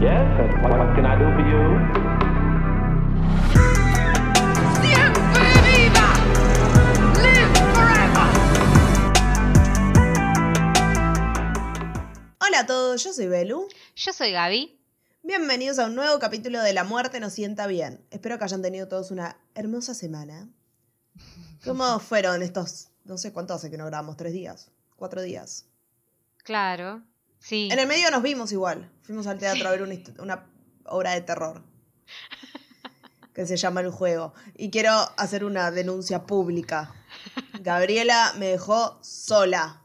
Yes, what, what can I do for you? ¡Siempre viva! ¡Live forever! Hola a todos, yo soy Belu. Yo soy Gaby. Bienvenidos a un nuevo capítulo de La Muerte nos sienta bien. Espero que hayan tenido todos una hermosa semana. ¿Cómo fueron estos, no sé cuánto hace que no grabamos, tres días, cuatro días? Claro. Sí. En el medio nos vimos igual. Fuimos al teatro a ver una, una obra de terror. Que se llama El Juego. Y quiero hacer una denuncia pública. Gabriela me dejó sola.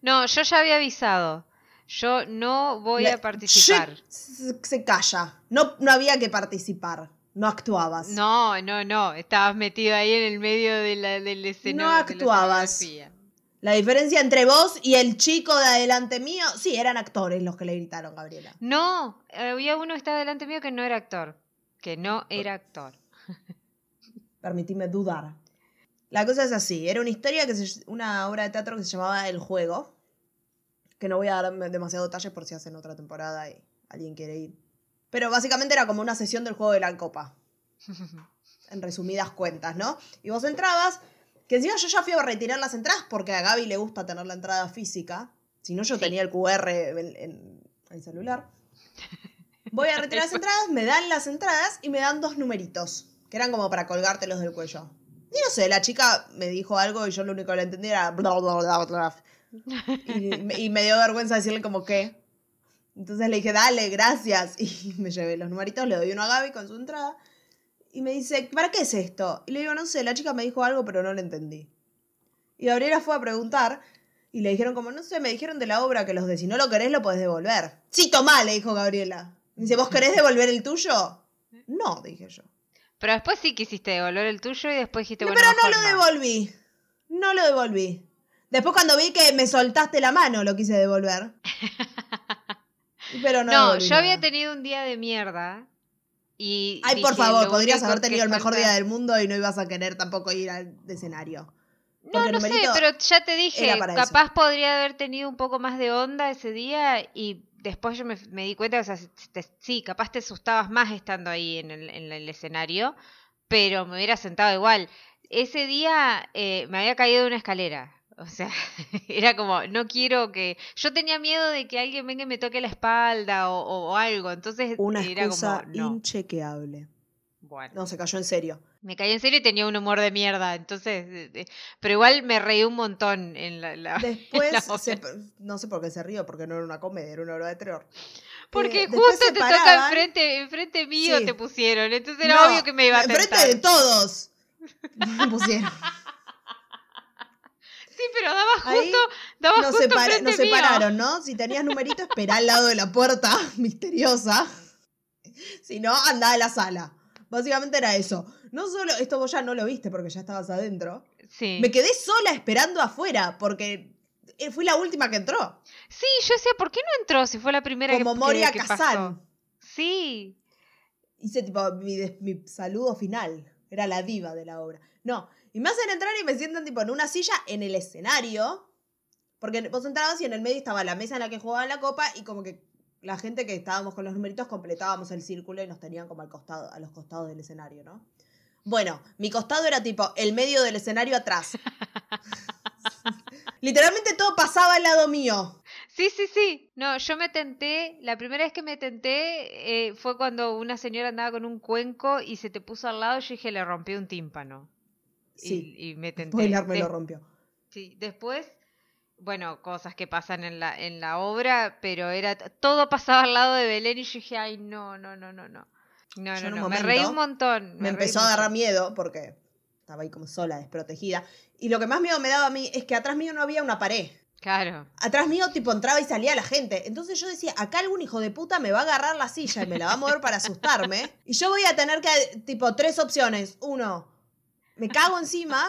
No, yo ya había avisado. Yo no voy Le- a participar. Se, calla. No, no había que participar. No actuabas. No, no, no. Estabas metido ahí en el medio de la, del escenario. No actuabas. La diferencia entre vos y el chico de adelante mío, sí, eran actores los que le gritaron, Gabriela. No, había uno que estaba delante mío que no era actor. Que no era actor. Permitime dudar. La cosa es así, era una historia que se, una obra de teatro que se llamaba El Juego, que no voy a dar demasiados detalles por si hacen otra temporada y alguien quiere ir. Pero básicamente era como una sesión del juego de la copa, en resumidas cuentas, ¿no? Y vos entrabas, que encima yo ya fui a retirar las entradas porque a Gaby le gusta tener la entrada física, si no yo Sí. tenía el QR en, en el celular. Voy a retirar las entradas, me dan las entradas y me dan dos numeritos, que eran como para colgártelos del cuello. Y no sé, la chica me dijo algo y yo lo único que le entendí era... bla, bla, bla, bla. Y, me- y me dio vergüenza decirle como que... Entonces le dije, dale, gracias. Y me llevé los numeritos, le doy uno a Gaby con su entrada. Y me dice, ¿para qué es esto? Y le digo, no sé, la chica me dijo algo, pero no lo entendí. Y Gabriela fue a preguntar y le dijeron como, no sé, me dijeron de la obra que los de si no lo querés lo podés devolver. Sí, tomá, le dijo Gabriela. Me dice, ¿vos querés devolver el tuyo? No, dije yo. Pero después sí quisiste devolver el tuyo y después dijiste, No, bueno, pero no lo devolví. No lo devolví. Después cuando vi que me soltaste la mano, lo quise devolver. Pero no. No, yo había tenido un día de mierda. Y Ay, por favor, podrías haber tenido el mejor falta- día del mundo y no ibas a querer tampoco ir al escenario. No, Porque no sé, pero ya te dije, eso. capaz podría haber tenido un poco más de onda ese día y después yo me, me di cuenta, o sea, te- sí, capaz te asustabas más estando ahí en el, en el escenario, pero me hubiera sentado igual. Ese día eh, me había caído de una escalera. O sea, era como, no quiero que... Yo tenía miedo de que alguien venga y me toque la espalda o, o algo, entonces Una era excusa como, no. inchequeable. Bueno. No, se cayó en serio. Me caí en serio y tenía un humor de mierda, entonces, eh, eh, pero igual me reí un montón en la... la- Después, la se- obra. no sé por qué se rió, porque no era una comedia, era una obra de terror. Porque Eh, justo te toca paraban- enfrente, enfrente mío Sí. te pusieron, entonces era No, obvio que me iba a Enfrente de todos. Me pusieron. Sí, pero daba justo, daba Nos, justo separa- nos separaron, ¿no? Si tenías numerito, esperá al lado de la puerta misteriosa. Si no, andá a la sala. Básicamente era eso. No solo, esto vos ya no lo viste porque ya estabas adentro. Sí. Me quedé sola esperando afuera porque eh, fui la última que entró. Sí, yo decía, ¿por qué no entró si fue la primera que- Como que, Moria que Kazan. Sí. Hice tipo mi saludo final. Era la diva de la obra. No. Y me hacen entrar y me sientan tipo en una silla en el escenario. Porque vos entrabas y en el medio estaba la mesa en la que jugaban la copa y como que la gente que estábamos con los numeritos completábamos el círculo y nos tenían como al costado, a los costados del escenario, ¿no? Bueno, mi costado era tipo el medio del escenario atrás. Literalmente todo pasaba al lado mío. Sí, sí, sí. No, yo me tenté, la primera vez que me tenté eh, fue cuando una señora andaba con un cuenco y se te puso al lado y yo dije, le rompí un tímpano. Y- Sí. Y, me tenté. Spoiler me lo rompió. Sí, después, bueno, cosas que pasan en la, en la obra, pero era todo pasaba al lado de Belén y yo dije, ay, no, no, no, no, no. No, Yo no, no. Me reí un montón. me reí empezó a agarrar miedo porque estaba ahí como sola, desprotegida. Y lo que más miedo me daba a mí es que atrás mío no había una pared. Claro. Atrás mío, tipo, entraba y salía la gente. Entonces yo decía, acá algún hijo de puta me va a agarrar la silla y me la va a mover para asustarme. Y yo voy a tener que, tipo, tres opciones. Uno, me cago encima.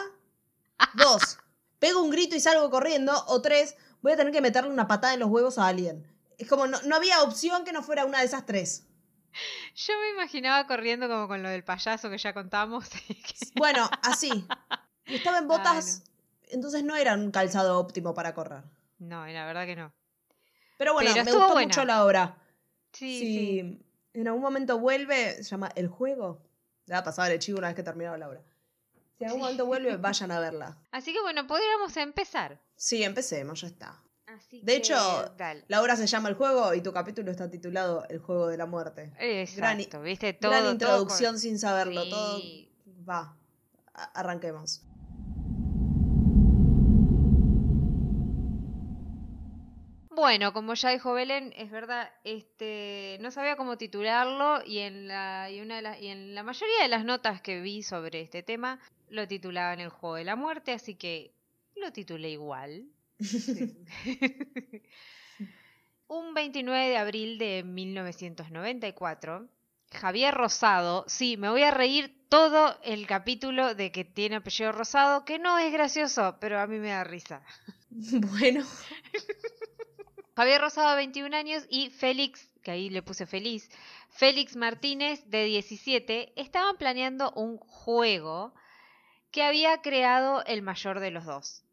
Dos, pego un grito y salgo corriendo. O tres, voy a tener que meterle una patada en los huevos a alguien. Es como, no, no había opción que no fuera una de esas tres. Yo me imaginaba corriendo como con lo del payaso que ya contamos. Bueno, así. Y estaba en botas, entonces no era un calzado óptimo para correr. no, la verdad que no. Pero bueno, Pero me gustó buena. mucho la obra. Sí, si sí. en algún momento vuelve, se llama El Juego. Le va a pasar el chivo una vez que terminaba la obra. Si algún momento vuelve, vayan a verla. Así que bueno, podríamos empezar. Sí, empecemos, ya está. Así De que, hecho, dale. la obra se llama El Juego y tu capítulo está titulado El Juego de la Muerte. gran Exacto, viste todo. Gran todo introducción con- sin saberlo, Sí. todo va. arranquemos. Bueno, como ya dijo Belén, es verdad, este, no sabía cómo titularlo y en la y una de y en la mayoría de las notas que vi sobre este tema lo titulaban El juego de la muerte, así que lo titulé igual. Sí. Un 29 de abril de 1994, Javier Rosado, sí, me voy a reír todo el capítulo de que tiene apellido Rosado, que no es gracioso, pero a mí me da risa. Bueno, Javier Rosado, 21 años, y Félix, que ahí le puse feliz, Félix Martínez, de 17, estaban planeando un juego que había creado el mayor de los dos.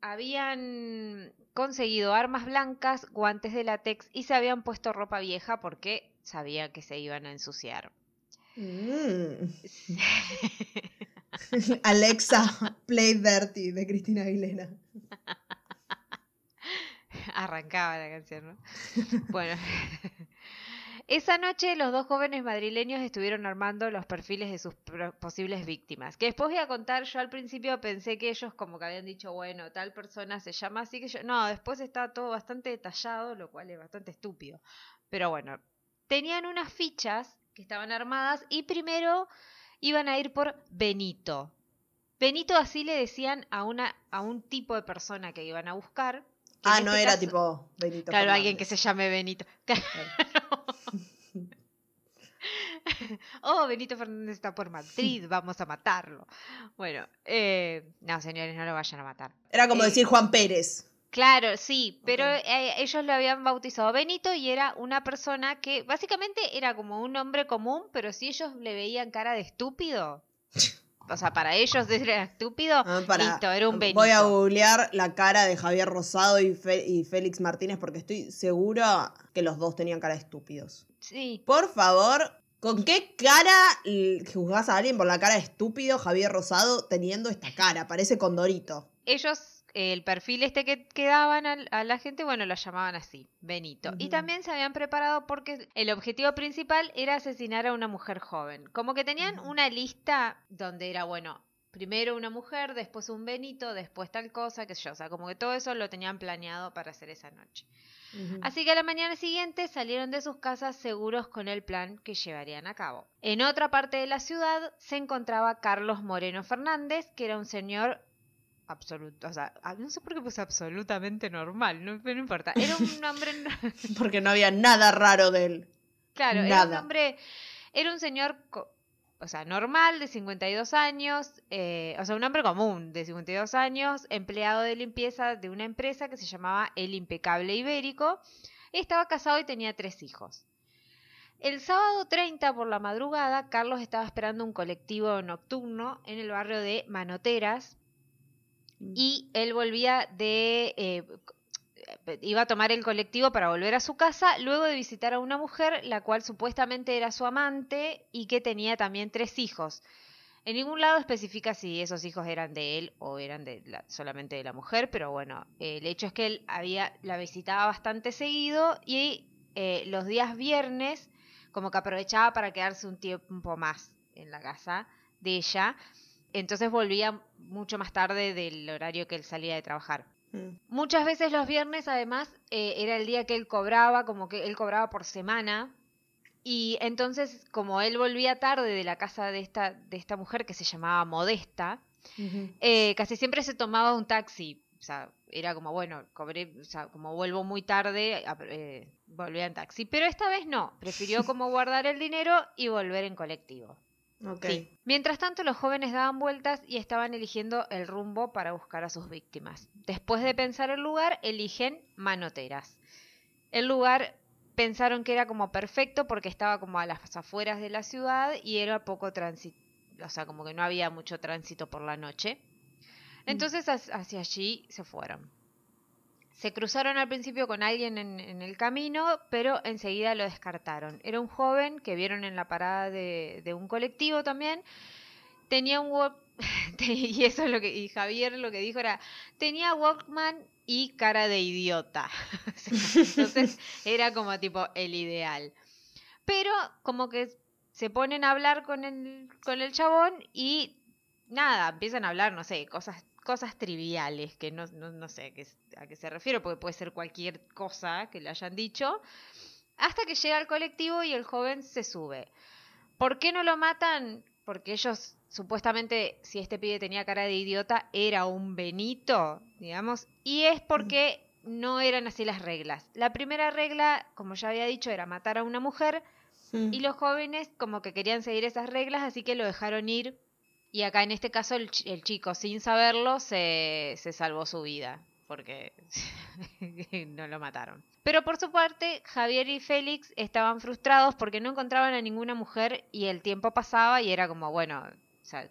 Habían conseguido armas blancas, guantes de látex y se habían puesto ropa vieja porque sabían que se iban a ensuciar. Mm. Alexa, play dirty de Cristina Aguilera. Arrancaba la canción, ¿no? Bueno. Esa noche los dos jóvenes madrileños estuvieron armando los perfiles de sus posibles víctimas. Que después voy a contar, yo al principio pensé que ellos como que habían dicho, bueno, tal persona se llama así que yo... No, después está todo bastante detallado, lo cual es bastante estúpido. Pero bueno, tenían unas fichas que estaban armadas y primero iban a ir por Benito. Benito así le decían a, una, a un tipo de persona que iban a buscar. Ah, no este era caso- tipo Benito. Claro, Fernández. alguien que se llame Benito. Claro. oh, Benito Fernández está por Madrid, vamos a matarlo. Bueno, eh, no, señores, no lo vayan a matar. Era como Eh, decir Juan Pérez. Claro, sí, pero eh, ellos lo habían bautizado Benito y era una persona que básicamente era como un hombre común, pero si ellos le veían cara de estúpido, o sea, para ellos era estúpido, Ah, para- listo, era un Benito. Voy a googlear la cara de Javier Rosado y, Fe- y Félix Martínez porque estoy segura que los dos tenían cara de estúpidos. Sí, Por favor, ¿con qué cara juzgás a alguien por la cara de estúpido Javier Rosado teniendo esta cara? Parece Condorito. ellos, el perfil este que, que daban al- a, la gente, bueno, lo llamaban así, Benito. Y también se habían preparado porque el objetivo principal era asesinar a una mujer joven. Como que tenían una lista donde era, bueno, primero una mujer, después un Benito, después tal cosa, qué sé yo. O sea, como que todo eso lo tenían planeado para hacer esa noche. Así que a la mañana siguiente salieron de sus casas seguros con el plan que llevarían a cabo. En otra parte de la ciudad se encontraba Carlos Moreno Fernández, que era un señor absoluto, o sea, ah, no sé por qué puse absolutamente normal, no, pero no importa. Era un hombre, Porque no había nada raro de él. claro, era un hombre, era un señor, o sea, normal, de 52 años, eh, o sea, un hombre común de 52 años, empleado de limpieza de una empresa que se llamaba El Impecable Ibérico. Estaba casado y tenía tres hijos. El sábado 30 por la madrugada, Carlos estaba esperando un colectivo nocturno en el barrio de Manoteras y él volvía de... eh, iba a tomar el colectivo para volver a su casa luego de visitar a una mujer la cual supuestamente era su amante y que tenía también tres hijos. En ningún lado especifica si esos hijos eran de él o eran de la- solamente de la mujer, pero bueno, eh, el hecho es que él había, la visitaba bastante seguido y eh, los días viernes como que aprovechaba para quedarse un tiempo más en la casa de ella. Entonces volvía mucho más tarde del horario que él salía de trabajar. Mm. Muchas veces los viernes, además, eh, era el día que él cobraba, como que él cobraba por semana. Y entonces, como él volvía tarde de la casa de esta, de esta mujer que se llamaba Modesta, eh, casi siempre se tomaba un taxi. O sea, era como, bueno, cobré, o sea, como vuelvo muy tarde, eh, volvía en taxi. Pero esta vez no, prefirió como guardar el dinero y volver en colectivo. Sí. Mientras tanto, los jóvenes daban vueltas y estaban eligiendo el rumbo para buscar a sus víctimas. Después de pensar el lugar, eligen Manoteras. El lugar pensaron que era como perfecto porque estaba como a las afueras de la ciudad y era poco tránsito, o sea, como que no había mucho tránsito por la noche. Entonces hac- hacia allí se fueron. Se cruzaron al principio con alguien en, en el camino, pero enseguida lo descartaron. Era un joven que vieron en la parada de, de un colectivo también. Tenía un Walk- y eso es lo que y Javier lo que dijo era tenía Walkman y cara de idiota. Entonces era como tipo el ideal. Pero como que se ponen a hablar con el, con el chabón y nada, empiezan a hablar, no sé, cosas, cosas triviales, que no, no, no sé a qué, a qué se refiere, porque puede ser cualquier cosa que le hayan dicho, hasta que llega al colectivo y el joven se sube. ¿Por qué no lo matan? Porque ellos, supuestamente, si este pibe tenía cara de idiota, era un Benito, digamos, y es porque no eran así las reglas. La primera regla, como ya había dicho, era matar a una mujer, y los jóvenes como que querían seguir esas reglas, así que lo dejaron ir. Y acá en este caso el, chi- el chico, sin saberlo, se, se salvó su vida, porque no lo mataron. Pero por su parte, Javier y Félix estaban frustrados porque no encontraban a ninguna mujer y el tiempo pasaba y era como, bueno,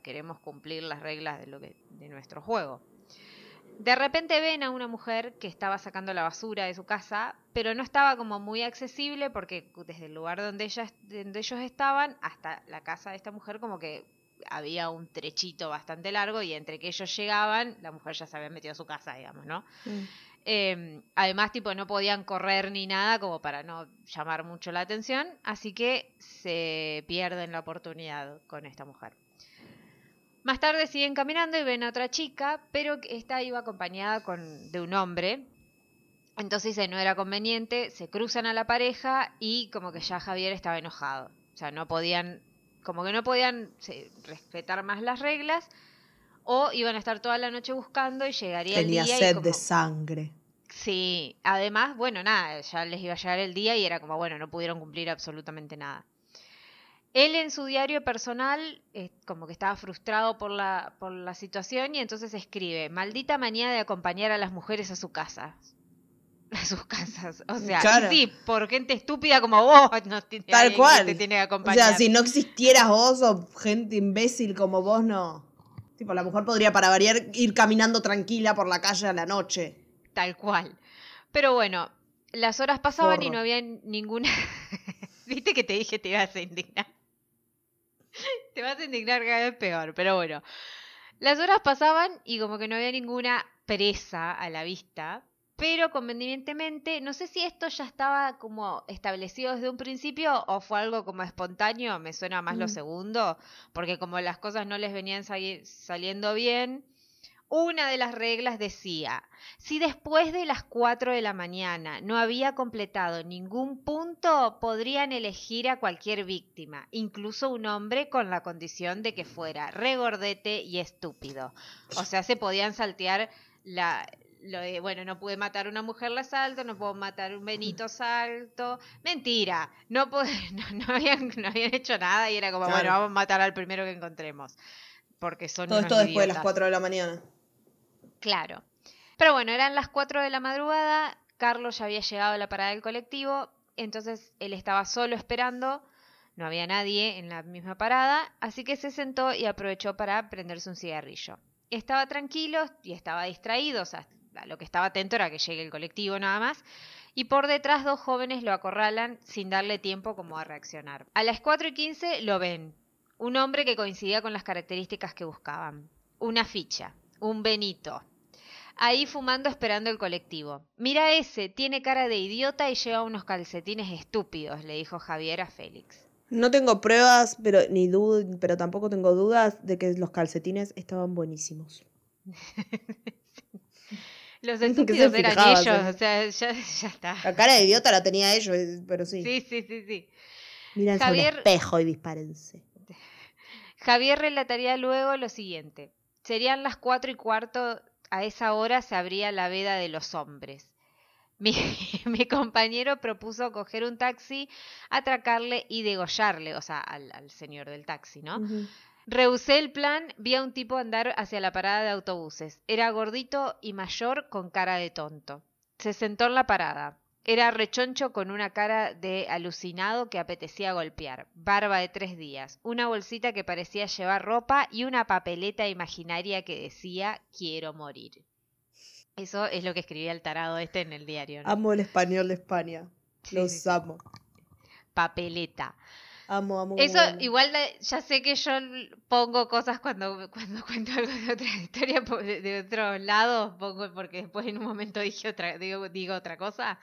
queremos cumplir las reglas de, lo que, de nuestro juego. De repente ven a una mujer que estaba sacando la basura de su casa, pero no estaba como muy accesible porque desde el lugar donde, ellas, donde ellos estaban hasta la casa de esta mujer como que había un trechito bastante largo y entre que ellos llegaban, la mujer ya se había metido a su casa, digamos, ¿no? Mm. Eh, además, tipo, no podían correr ni nada como para no llamar mucho la atención, así que se pierden la oportunidad con esta mujer. Más tarde siguen caminando y ven a otra chica, pero esta iba acompañada con, de un hombre. Entonces dice, no era conveniente, se cruzan a la pareja y como que ya Javier estaba enojado. O sea, no podían, como que no podían sí, respetar más las reglas o iban a estar toda la noche buscando y llegaría Tenía el día y sed como- de sangre. Sí, además, bueno, nada, ya les iba a llegar el día y era como, bueno, no pudieron cumplir absolutamente nada. Él en su diario personal, eh, como que estaba frustrado por la, por la situación y entonces escribe, maldita manía de acompañar a las mujeres a su casa. A sus casas. O sea, Claro. sí, por gente estúpida como vos, no tiene Tal que cual. te tiene que O acompañar. sea, si no existieras vos o gente imbécil como vos, no. Tipo, la mujer podría para variar ir caminando tranquila por la calle a la noche. Tal cual. Pero bueno, las horas pasaban y no había ninguna. Viste que te dije te ibas a indignar. te vas a indignar cada vez peor, pero bueno. Las horas pasaban y como que no había ninguna presa a la vista, pero convenientemente, no sé si esto ya estaba como establecido desde un principio o fue algo como espontáneo, me suena más lo Mm. segundo, porque como las cosas no les venían sali- saliendo bien, una de las reglas decía, si después de las 4 de la mañana no había completado ningún punto, podrían elegir a cualquier víctima, incluso un hombre con la condición de que fuera regordete y estúpido. O sea, se podían saltear la, lo de, bueno, no pude matar a una mujer, la salto, no puedo matar a un Benito, salto. Mentira, no, pu- no, no habían, no habían hecho nada y era como, Claro. bueno, vamos a matar al primero que encontremos. Porque son Todo esto después de las idiotas. 4 de la mañana. Claro. Pero bueno, eran las 4 de la madrugada, Carlos ya había llegado a la parada del colectivo, entonces él estaba solo esperando, no había nadie en la misma parada, así que se sentó y aprovechó para prenderse un cigarrillo. Estaba tranquilo y estaba distraído, o sea, a lo que estaba atento era que llegue el colectivo nada más, y por detrás dos jóvenes lo acorralan sin darle tiempo como a reaccionar. A las 4 y 15 lo ven, un hombre que coincidía con las características que buscaban, una ficha, un Benito, ahí fumando esperando el colectivo. Mira ese, tiene cara de idiota y lleva unos calcetines estúpidos, le dijo Javier a Félix. No tengo pruebas, pero ni dud- pero tampoco tengo dudas de que los calcetines estaban buenísimos. Los estúpidos eran fijaba, ellos, o sea, ya, ya está. La cara de idiota la tenía ellos, eh, pero sí. Sí, sí, sí, sí. Mírense Javier- un espejo y dispárense. Javier relataría luego lo siguiente. Serían las cuatro y cuarto, a esa hora se abría la veda de los hombres. Mi, mi compañero propuso coger un taxi, atracarle y degollarle, o sea, al, al señor del taxi, ¿no? Ujú. Rehusé el plan, vi a un tipo andar hacia la parada de autobuses. Era gordito y mayor con cara de tonto. Se sentó en la parada. Era rechoncho con una cara de alucinado que apetecía golpear. Barba de tres días. Una bolsita que parecía llevar ropa y una papeleta imaginaria que decía quiero morir. Eso es lo que escribía el tarado este en el diario. ¿no? Amo el español de España. Sí, Los sí, amo. Papeleta. Amo, amo. Eso, amo, igual ya sé que yo pongo cosas cuando, cuando cuento algo de otra historia de, de otro lado, pongo porque después en un momento dije otra, digo, digo otra cosa.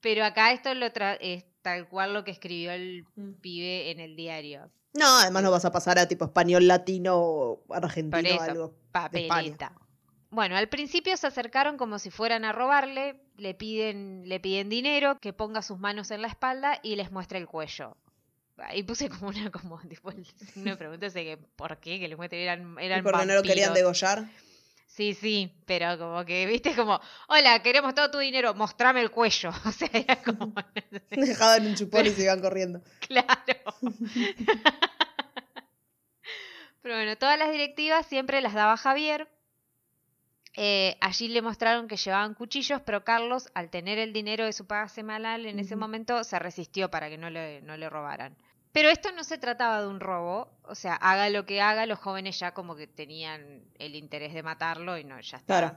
Pero acá esto lo tra- es tal cual lo que escribió el Mm. pibe en el diario. No, además no vas a pasar a tipo español, latino o argentino Por eso, algo. papeleta. Bueno, al principio se acercaron como si fueran a robarle, le piden, le piden dinero, que ponga sus manos en la espalda y les muestre el cuello. Ahí puse como una, como, sé que por qué, que les muestre, eran, ¿Y eran porque no lo querían degollar? Sí, sí, pero como que, viste, como, hola, queremos todo tu dinero, mostrame el cuello. O sea, era como, Dejaban un chupón y se iban corriendo. claro. Pero bueno, todas las directivas siempre las daba Javier. Eh, allí le mostraron que llevaban cuchillos, pero Carlos, al tener el dinero de su paga semanal en ese momento, se resistió para que no le, no le robaran. Pero esto no se trataba de un robo, o sea, haga lo que haga, los jóvenes ya como que tenían el interés de matarlo y no, ya está. Claro.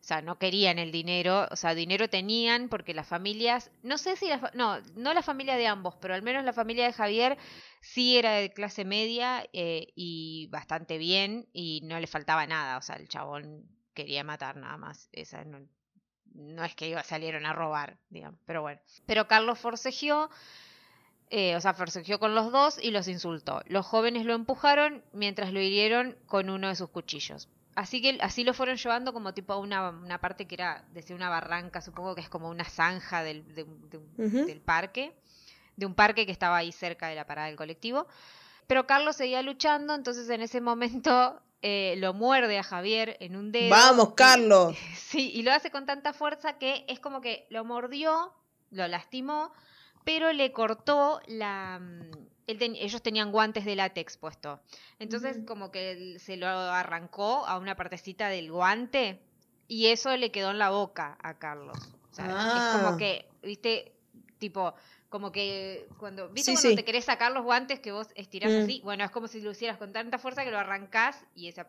O sea, no querían el dinero, o sea, dinero tenían porque las familias, no sé si la, fa- no, no la familia de ambos, pero al menos la familia de Javier sí era de clase media eh, y bastante bien y no le faltaba nada, o sea, el chabón quería matar nada más, esa no, no es que iba, salieron a robar, digamos, pero bueno. Pero Carlos forcejeó, eh, o sea, forcejeó con los dos y los insultó. Los jóvenes lo empujaron mientras lo hirieron con uno de sus cuchillos. Así que así lo fueron llevando como tipo a una, una parte que era, decía una barranca, supongo que es como una zanja del, de de del parque, de un parque que estaba ahí cerca de la parada del colectivo. Pero Carlos seguía luchando, entonces en ese momento eh, lo muerde a Javier en un dedo. Vamos, y- Carlos. Sí, y lo hace con tanta fuerza que es como que lo mordió, lo lastimó, pero le cortó la... mm, él ten- ellos tenían guantes de látex puesto. Entonces como que se lo arrancó a una partecita del guante y eso le quedó en la boca a Carlos. O sea, es Ah. como que, viste, tipo... Como que cuando, ¿viste Sí, cuando sí. te querés sacar los guantes que vos estirás Mm. así? Bueno, es como si lo hicieras con tanta fuerza que lo arrancás y esa,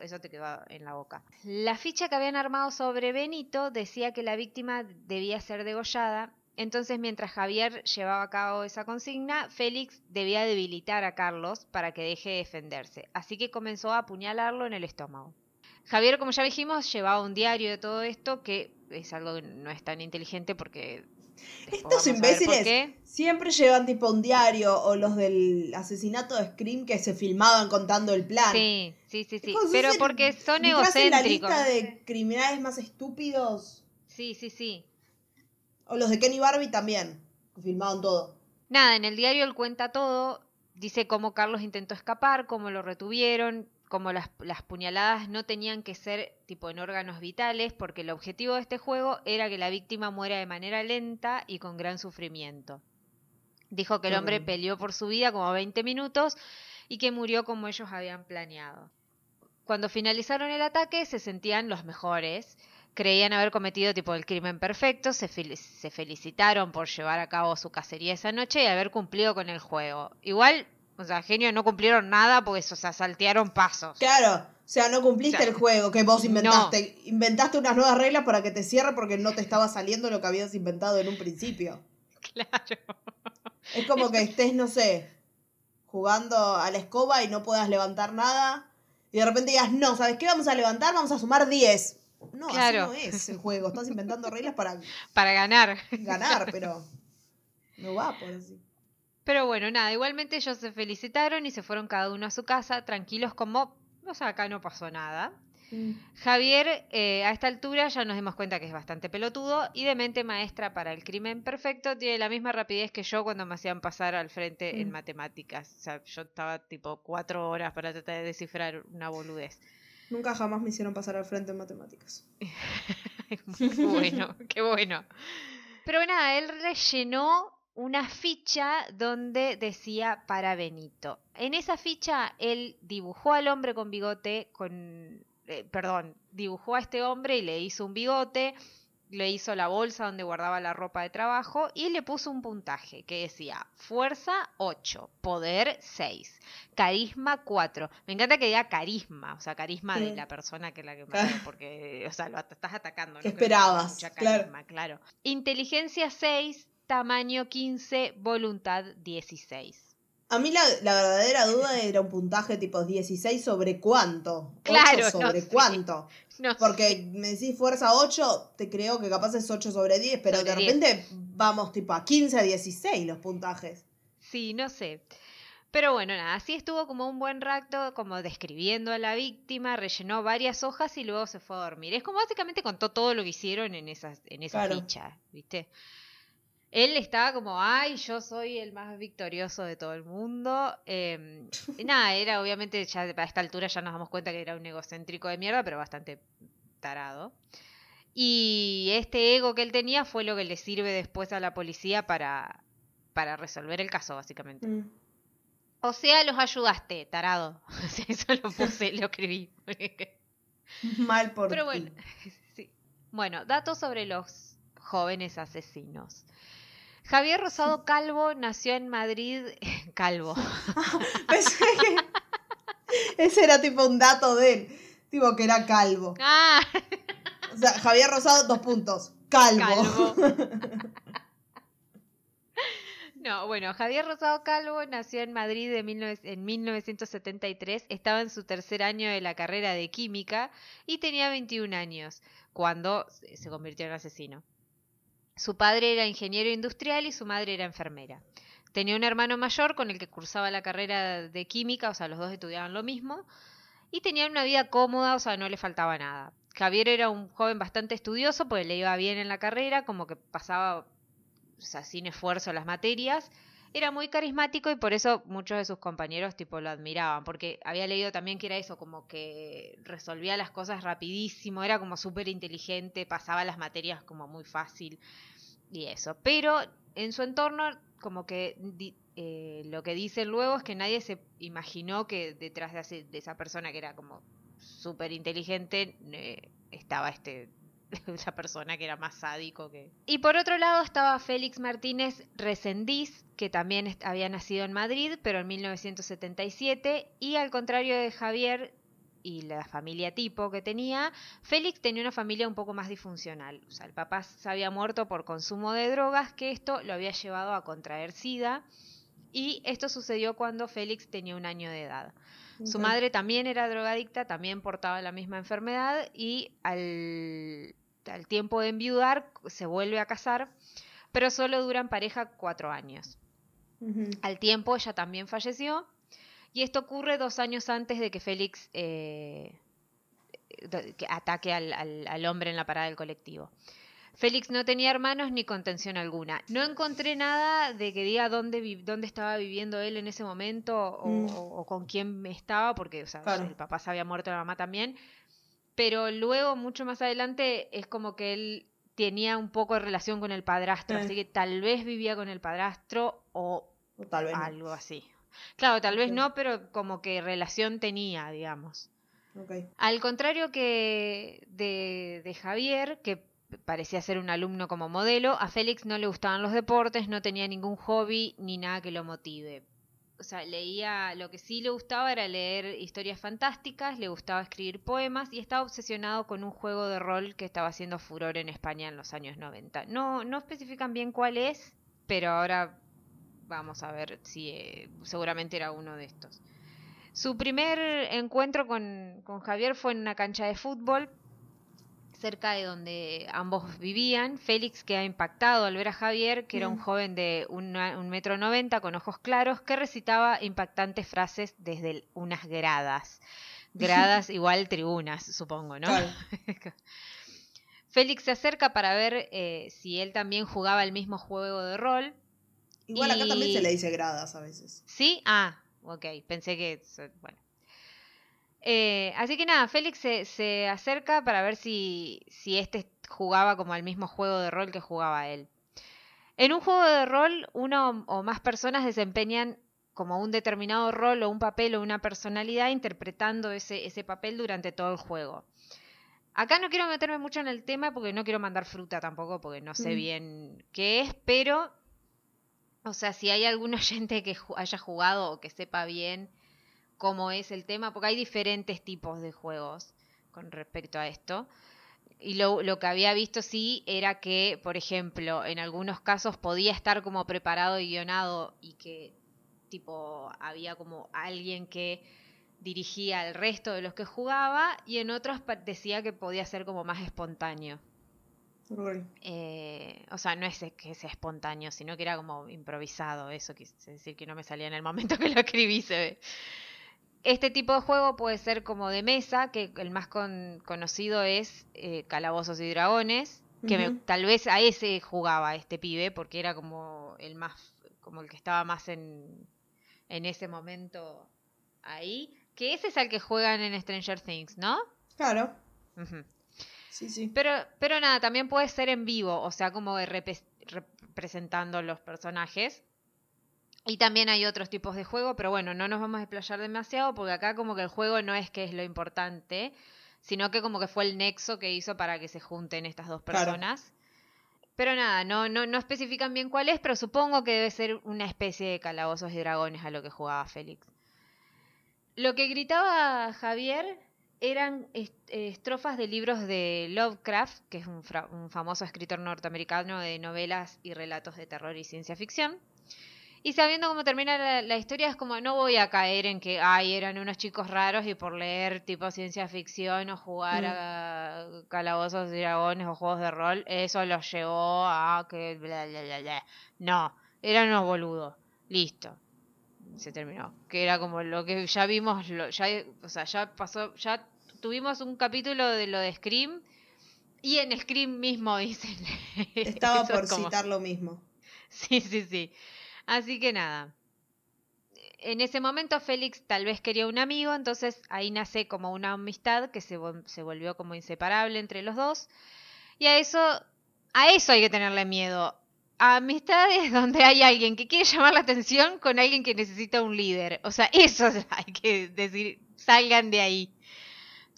eso te quedó en la boca. La ficha que habían armado sobre Benito decía que la víctima debía ser degollada. Entonces, mientras Javier llevaba a cabo esa consigna, Félix debía debilitar a Carlos para que deje de defenderse. Así que comenzó a apuñalarlo en el estómago. Javier, como ya dijimos, llevaba un diario de todo esto, que es algo que no es tan inteligente porque... Estos imbéciles siempre llevan tipo un diario o los del asesinato de Scream que se filmaban contando el plan. Sí, sí, sí, sí. Pero porque son en la egocéntricos. lista de criminales más estúpidos. Sí, sí, sí. O los de Kenny Barbie también. que Filmaban todo. Nada, en el diario él cuenta todo, dice cómo Carlos intentó escapar, cómo lo retuvieron, cómo las, las puñaladas no tenían que ser tipo en órganos vitales, porque el objetivo de este juego era que la víctima muera de manera lenta y con gran sufrimiento. Dijo que el hombre peleó por su vida como 20 minutos y que murió como ellos habían planeado. Cuando finalizaron el ataque se sentían los mejores, creían haber cometido tipo el crimen perfecto, se, fel- se felicitaron por llevar a cabo su cacería esa noche y haber cumplido con el juego. Igual, o sea, genio no cumplieron nada porque o sea, saltearon pasos. Claro. O sea, no cumpliste el juego que vos inventaste. Inventaste unas nuevas reglas para que te cierre porque no te estaba saliendo lo que habías inventado en un principio. Claro. Es como que estés, no sé, jugando a la escoba y no puedas levantar nada. Y de repente digas, no, ¿sabes qué? Vamos a levantar, vamos a sumar 10. No, Claro. así no es el juego. Estás inventando reglas para Para ganar. ganar, pero no va por así. Pero bueno, nada, igualmente ellos se felicitaron y se fueron cada uno a su casa, tranquilos como, o sea, acá no pasó nada. Javier, eh, a esta altura ya nos dimos cuenta que es bastante pelotudo y de mente maestra para el crimen perfecto, tiene la misma rapidez que yo cuando me hacían pasar al frente en Mm. matemáticas. O sea, yo estaba tipo cuatro horas para tratar de descifrar una boludez. Nunca jamás me hicieron pasar al frente en matemáticas. qué bueno, qué bueno. Pero nada, él rellenó una ficha donde decía para Benito. En esa ficha él dibujó al hombre con bigote, con, eh, perdón, dibujó a este hombre y le hizo un bigote le hizo la bolsa donde guardaba la ropa de trabajo y le puso un puntaje que decía fuerza 8, poder 6, carisma 4. Me encanta que diga carisma, o sea, carisma de la persona que la que Claro. mató, porque, o sea, lo at- estás atacando. ¿Qué no que esperabas? Mucha Claro. carisma, claro. Inteligencia 6, tamaño 15, voluntad 16. A mí la, la verdadera duda era un puntaje tipo 16 sobre cuánto. ¿Ocho Claro, sobre cuánto. No sé. Porque me decís fuerza 8, te creo que capaz es 8 sobre 10, pero Sobre de 10. repente vamos tipo a 15 a 16 los puntajes. Sí, no sé. Pero bueno, nada, así estuvo como un buen rato, como describiendo a la víctima, rellenó varias hojas y luego se fue a dormir. Es como básicamente contó todo lo que hicieron en, esas, en esa Claro. ficha, ¿viste? Él estaba como, ay, yo soy el más victorioso de todo el mundo. Eh, y nada, era obviamente, ya a esta altura ya nos damos cuenta que era un egocéntrico de mierda, pero bastante tarado. Y este ego que él tenía fue lo que le sirve después a la policía para, para resolver el caso, básicamente. Mm. O sea, los ayudaste, tarado. Eso lo puse, lo escribí. Mal por Pero bueno, sí. Bueno, datos sobre los jóvenes asesinos. Javier Rosado Calvo nació en Madrid. Calvo. Pensé que ese era tipo un dato de él. Tipo que era calvo. Ah, O sea, Javier Rosado, dos puntos. Calvo. Calvo. No, bueno, Javier Rosado Calvo nació en Madrid de 19 en 1973, estaba en su tercer año de la carrera de química y tenía 21 años cuando se se convirtió en asesino. Su padre era ingeniero industrial y su madre era enfermera. Tenía un hermano mayor con el que cursaba la carrera de química, o sea, los dos estudiaban lo mismo, y tenían una vida cómoda, o sea, no le faltaba nada. Javier era un joven bastante estudioso, porque le iba bien en la carrera, como que pasaba o sea, sin esfuerzo las materias. Era muy carismático y por eso muchos de sus compañeros tipo lo admiraban, porque había leído también que era eso, como que resolvía las cosas rapidísimo, era como súper inteligente, pasaba las materias como muy fácil y eso. Pero en su entorno, como que eh, lo que dicen luego es que nadie se imaginó que detrás de esa persona que era como súper inteligente eh, estaba este esa persona que era más sádico que... Y por otro lado estaba Félix Martínez Resendiz, que también había nacido en Madrid, pero en 1977, y al contrario de Javier y la familia tipo que tenía, Félix tenía una familia un poco más disfuncional. O sea, el papá se había muerto por consumo de drogas, que esto lo había llevado a contraer SIDA, y esto sucedió cuando Félix tenía un año de edad. Su madre también era drogadicta, también portaba la misma enfermedad y al, al tiempo de enviudar se vuelve a casar, pero solo duran pareja cuatro años. Al tiempo ella también falleció y esto ocurre dos años antes de que Félix eh, que ataque al, al- al hombre en la parada del colectivo. Félix no tenía hermanos ni contención alguna. No encontré nada de que diga dónde, dónde estaba viviendo él en ese momento o, Mm. o- o con quién estaba, porque o sea, Claro. el papá se había muerto, la mamá también. Pero luego, mucho más adelante, es como que él tenía un poco de relación con el padrastro, así que tal vez vivía con el padrastro o O tal vez no. algo así. Claro, tal vez no, pero como que relación tenía, digamos. Al contrario que de, de Javier, que parecía ser un alumno como modelo, a Félix no le gustaban los deportes, no tenía ningún hobby ni nada que lo motive. O sea, leía, lo que sí le gustaba era leer historias fantásticas, le gustaba escribir poemas y estaba obsesionado con un juego de rol que estaba haciendo furor en España en los años 90. No, no especifican bien cuál es, pero ahora vamos a ver si eh, seguramente era uno de estos. Su primer encuentro con, con Javier fue en una cancha de fútbol, cerca de donde ambos vivían. Félix queda impactado al ver a Javier, que era un Mm. joven de una- un metro noventa con ojos claros, que recitaba impactantes frases desde el- unas gradas. Gradas igual tribunas, supongo, ¿no? Félix se acerca para ver eh, si él también jugaba el mismo juego de rol. Igual acá también se le dice gradas a veces. ¿Sí? Ah, ok, pensé que... Bueno. Eh, así que nada, Félix se, se acerca para ver si, si este jugaba como al mismo juego de rol que jugaba él. En un juego de rol, uno o más personas desempeñan como un determinado rol o un papel o una personalidad interpretando ese, ese papel durante todo el juego. Acá no quiero meterme mucho en el tema porque no quiero mandar fruta tampoco porque no sé Mm. bien qué es, pero, o sea, si hay algún oyente que haya jugado o que sepa bien cómo es el tema, porque hay diferentes tipos de juegos con respecto a esto. Y lo, lo que había visto sí era que, por ejemplo, en algunos casos podía estar como preparado y guionado y que tipo había como alguien que dirigía al resto de los que jugaba y en otros decía que podía ser como más espontáneo. Eh, o sea, no es que sea espontáneo, sino que era como improvisado. Eso quise decir que no me salía en el momento que lo escribí, se ve. Este tipo de juego puede ser como de mesa, que el más con- conocido es eh, Calabozos y Dragones, que me- tal vez a ese jugaba este pibe, porque era como el más, como el que estaba más en, en ese momento ahí. Que ese es el que juegan en Stranger Things, ¿no? Claro. Sí, sí. Pero, pero nada, también puede ser en vivo, o sea, como de representando los personajes. Y también hay otros tipos de juego, pero bueno, no nos vamos a explayar demasiado porque acá como que el juego no es que es lo importante, sino que como que fue el nexo que hizo para que se junten estas dos Claro. personas. Pero nada, no, no, no especifican bien cuál es, pero supongo que debe ser una especie de calabozos y dragones a lo que jugaba Félix. Lo que gritaba Javier eran est- estrofas de libros de Lovecraft, que es un, fra- un famoso escritor norteamericano de novelas y relatos de terror y ciencia ficción. Y sabiendo cómo termina la, la historia, es como no voy a caer en que, ay, eran unos chicos raros y por leer tipo ciencia ficción o jugar Mm. a calabozos y dragones o juegos de rol, eso los llevó a que bla, bla, bla, bla. No, eran unos boludos. Listo. Se terminó. Que era como lo que ya vimos, lo, ya, o sea, ya pasó, ya tuvimos un capítulo de lo de Scream y en Scream mismo dicen. Estaba por es como- citar lo mismo. Sí, sí, sí. Así que nada. En ese momento Félix tal vez quería un amigo, entonces ahí nace como una amistad que se, se volvió como inseparable entre los dos. Y a eso, a eso hay que tenerle miedo. A amistades donde hay alguien que quiere llamar la atención con alguien que necesita un líder. O sea, eso hay que decir, salgan de ahí.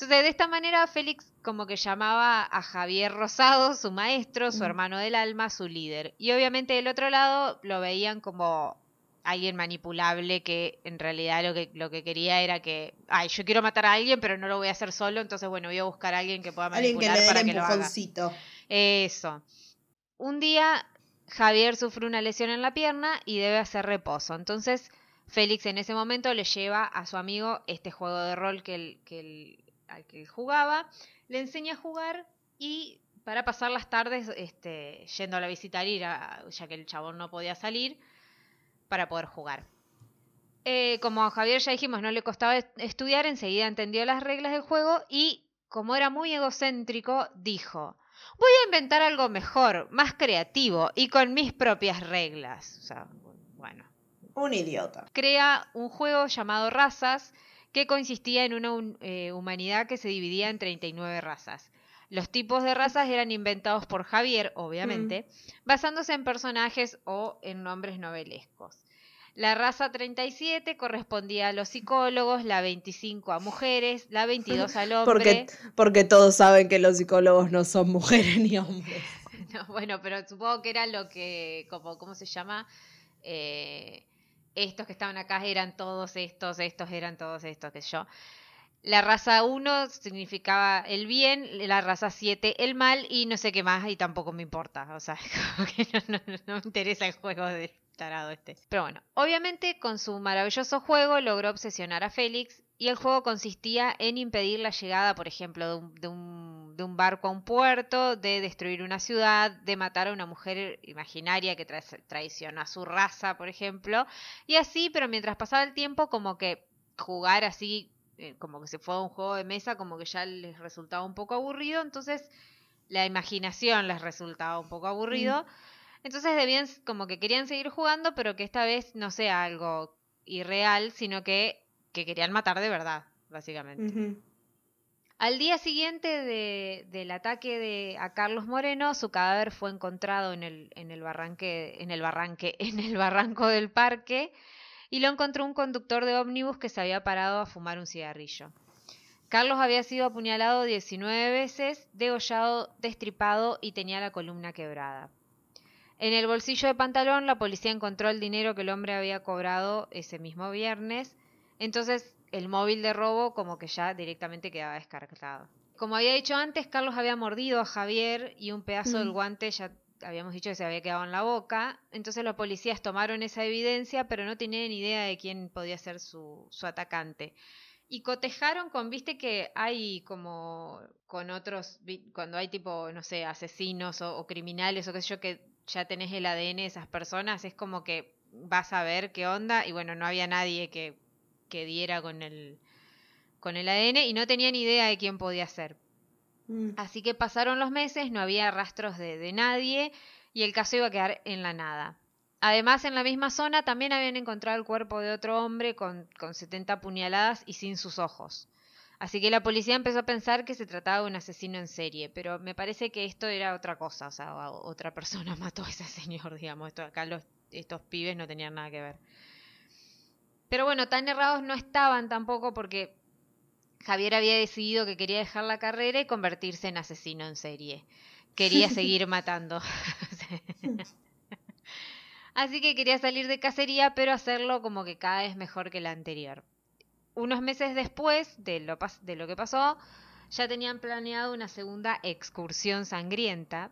Entonces, de esta manera, Félix como que llamaba a Javier Rosado, su maestro, su hermano del alma, su líder. Y obviamente del otro lado lo veían como alguien manipulable que en realidad lo que, lo que quería era que, ay, yo quiero matar a alguien, pero no lo voy a hacer solo, entonces bueno, voy a buscar a alguien que pueda Alguien que manipular le dé para el que lo haga. Eso. Un día Javier sufre una lesión en la pierna y debe hacer reposo. Entonces Félix en ese momento le lleva a su amigo este juego de rol que él- que él- al que jugaba, le enseña a jugar y para pasar las tardes este, yendo a la visitar, ya que el chabón no podía salir, para poder jugar. Eh, como a Javier ya dijimos, no le costaba est- estudiar, enseguida entendió las reglas del juego y, como era muy egocéntrico, dijo, voy a inventar algo mejor, más creativo y con mis propias reglas. O sea, bueno, Un idiota. crea un juego llamado Razas que consistía en una un- eh, humanidad que se dividía en 39 razas. Los tipos de razas eran inventados por Javier, obviamente, basándose en personajes o en nombres novelescos. La raza 37 correspondía a los psicólogos, la 25 a mujeres, la 22 al hombre. Porque, porque todos saben que los psicólogos no son mujeres ni hombres. No, bueno, pero supongo que era lo que, como, ¿cómo se llama? Eh, estos que estaban acá eran todos estos, estos eran todos estos, que yo. La raza 1 significaba el bien, la raza 7 el mal y no sé qué más y tampoco me importa. O sea, como que no, no- no me interesa el juego del tarado este. Pero bueno, obviamente con su maravilloso juego logró obsesionar a Félix y el juego consistía en impedir la llegada, por ejemplo, de un, de un- de un barco a un puerto, de destruir una ciudad, de matar a una mujer imaginaria que tra- traicionó a su raza, por ejemplo. Y así, pero mientras pasaba el tiempo, como que jugar así, eh, como que se fue a un juego de mesa, como que ya les resultaba un poco aburrido, entonces la imaginación les resultaba un poco aburrido. Entonces debían, como que querían seguir jugando, pero que esta vez no sea algo irreal, sino que, que querían matar de verdad, básicamente. Al día siguiente de- del ataque de, a Carlos Moreno, su cadáver fue encontrado en el, en el barranque, en el barranque, en el barranco del parque, y lo encontró un conductor de ómnibus que se había parado a fumar un cigarrillo. Carlos había sido apuñalado 19 veces, degollado, destripado y tenía la columna quebrada. En el bolsillo de pantalón la policía encontró el dinero que el hombre había cobrado ese mismo viernes, entonces el móvil de robo como que ya directamente quedaba descartado. Como había dicho antes, Carlos había mordido a Javier y un pedazo del Mm. guante ya habíamos dicho que se había quedado en la boca. Entonces los policías tomaron esa evidencia, pero no tenían idea de quién podía ser su, su atacante. Y cotejaron con, viste que hay como con otros, cuando hay tipo, no sé, asesinos o, o criminales o qué sé yo, que ya tenés el ADN de esas personas, es como que vas a ver qué onda. Y bueno, no había nadie que, que diera con el, con el ADN y no tenían idea de quién podía ser. Mm. Así que pasaron los meses, no había rastros de, de nadie y el caso iba a quedar en la nada. Además, en la misma zona también habían encontrado el cuerpo de otro hombre con, con 70 puñaladas y sin sus ojos. Así que la policía empezó a pensar que se trataba de un asesino en serie, pero me parece que esto era otra cosa, o sea, otra persona mató a ese señor, digamos. Esto acá los, estos pibes no tenían nada que ver. Pero bueno, tan errados no estaban tampoco porque Javier había decidido que quería dejar la carrera y convertirse en asesino en serie. Quería seguir matando. Así que quería salir de cacería, pero hacerlo como que cada vez mejor que la anterior. Unos meses después de lo, de lo que pasó, ya tenían planeado una segunda excursión sangrienta.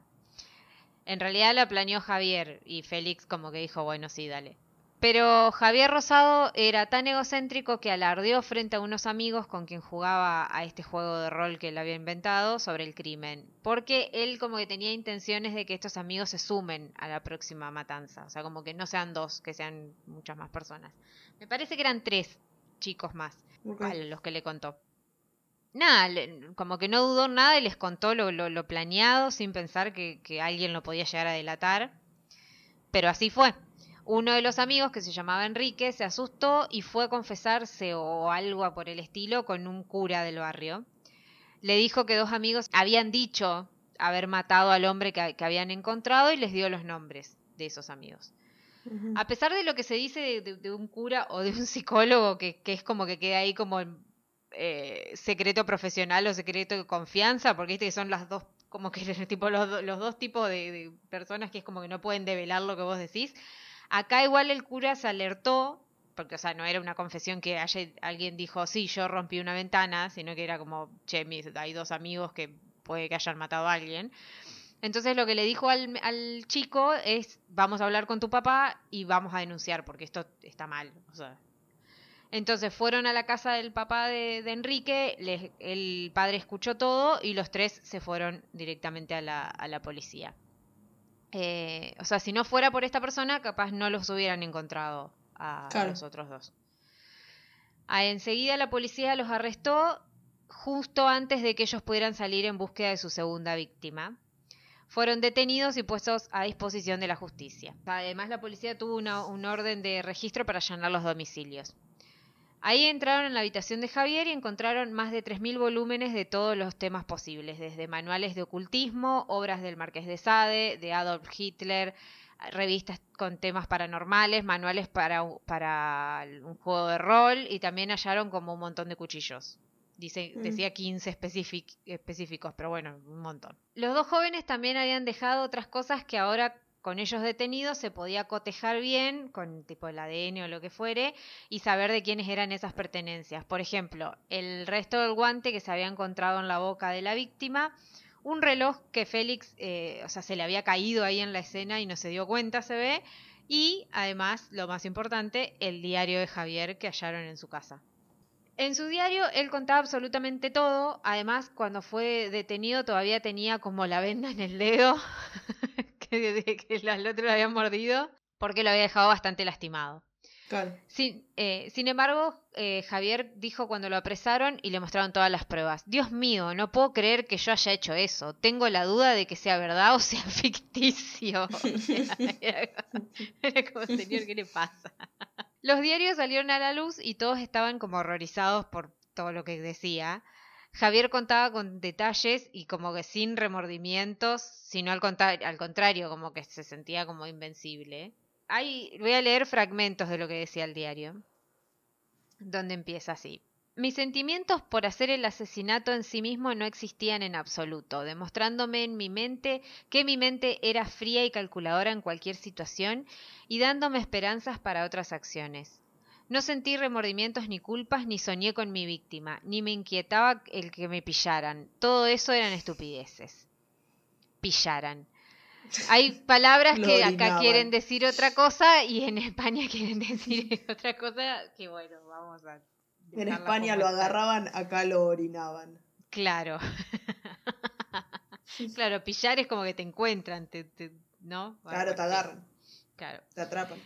En realidad la planeó Javier y Félix como que dijo, bueno, sí, dale. Pero Javier Rosado era tan egocéntrico que alardeó frente a unos amigos con quien jugaba a este juego de rol que él había inventado sobre el crimen. Porque él como que tenía intenciones de que estos amigos se sumen a la próxima matanza. O sea, como que no sean dos, que sean muchas más personas. Me parece que eran tres chicos más a los que le contó. Nada, como que no dudó nada y les contó lo, lo- lo planeado sin pensar que, que alguien lo podía llegar a delatar. Pero así fue. Uno de los amigos, que se llamaba Enrique, se asustó y fue a confesarse o algo por el estilo con un cura del barrio. Le dijo que dos amigos habían dicho haber matado al hombre que, que habían encontrado y les dio los nombres de esos amigos. A pesar de lo que se dice de, de- de un cura o de un psicólogo, que, que es como que queda ahí como eh, secreto profesional o secreto de confianza, porque viste que son las dos, como que tipo los dos tipos de, de personas que es como que no pueden develar lo que vos decís. Acá igual el cura se alertó, porque o sea, no era una confesión que haya, alguien dijo, sí, yo rompí una ventana, sino que era como, che, mis- hay dos amigos que puede que hayan matado a alguien. Entonces lo que le dijo al, al chico es, vamos a hablar con tu papá y vamos a denunciar porque esto está mal. Entonces fueron a la casa del papá de, de Enrique, les- el padre escuchó todo y los tres se fueron directamente a la, a la policía. Eh, o sea, si no fuera por esta persona, capaz no los hubieran encontrado a, los otros dos. Ah, enseguida la policía los arrestó justo antes de que ellos pudieran salir en búsqueda de su segunda víctima. Fueron detenidos y puestos a disposición de la justicia. Además, la policía tuvo una- un orden de registro para allanar los domicilios. Ahí entraron en la habitación de Javier y encontraron más de 3.000 volúmenes de todos los temas posibles, desde manuales de ocultismo, obras del Marqués de Sade, de Adolf Hitler, revistas con temas paranormales, manuales para, un juego de rol y también hallaron como un montón de cuchillos. Dice, Mm. decía 15 específic- específicos, pero bueno, un montón. Los dos jóvenes también habían dejado otras cosas que ahora con ellos detenidos se podía cotejar bien con tipo el ADN o lo que fuere y saber de quiénes eran esas pertenencias. Por ejemplo, el resto del guante que se había encontrado en la boca de la víctima, un reloj que Félix, eh, o sea, se le había caído ahí en la escena y no se dio cuenta, se ve, y además, lo más importante, el diario de Javier que hallaron en su casa. En su diario él contaba absolutamente todo, además cuando fue detenido todavía tenía como la venda en el dedo que, que el otro lo había mordido porque lo había dejado bastante lastimado. Claro. Sin, eh, sin embargo, eh, Javier dijo cuando lo apresaron y le mostraron todas las pruebas, Dios mío, no puedo creer que yo haya hecho eso. Tengo la duda de que sea verdad o sea ficticio. O sea, era, era como, señor, ¿qué le pasa? Los diarios salieron a la luz y todos estaban como horrorizados por todo lo que decía. Javier contaba con detalles y como que sin remordimientos, sino al, al contrario, como que se sentía como invencible. Hay, voy a leer fragmentos de lo que decía el diario, donde empieza así. Mis sentimientos por hacer el asesinato en sí mismo no existían en absoluto, demostrándome en mi mente que mi mente era fría y calculadora en cualquier situación y dándome esperanzas para otras acciones. No sentí remordimientos ni culpas, ni soñé con mi víctima, ni me inquietaba el que me pillaran. Todo eso eran estupideces. Pillaran. Hay palabras que acá quieren decir otra cosa y en España quieren decir otra cosa que bueno, vamos a... En España lo agarraban, acá lo orinaban. Claro. claro, pillar es como que te encuentran, te, te- ¿no? Claro, te agarran, Claro. te atrapan.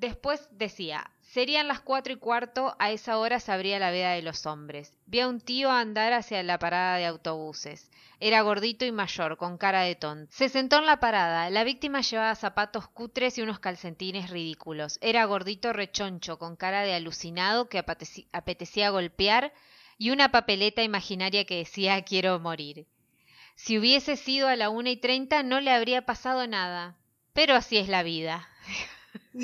Después decía, serían las cuatro y cuarto, a esa hora se abría la veda de los hombres. Vi a un tío andar hacia la parada de autobuses. Era gordito y mayor, con cara de tonto. Se sentó en la parada. La víctima llevaba zapatos cutres y unos calcetines ridículos. Era gordito rechoncho, con cara de alucinado que apetecía golpear y una papeleta imaginaria que decía quiero morir. Si hubiese sido a la una y treinta no le habría pasado nada. Pero así es la vida.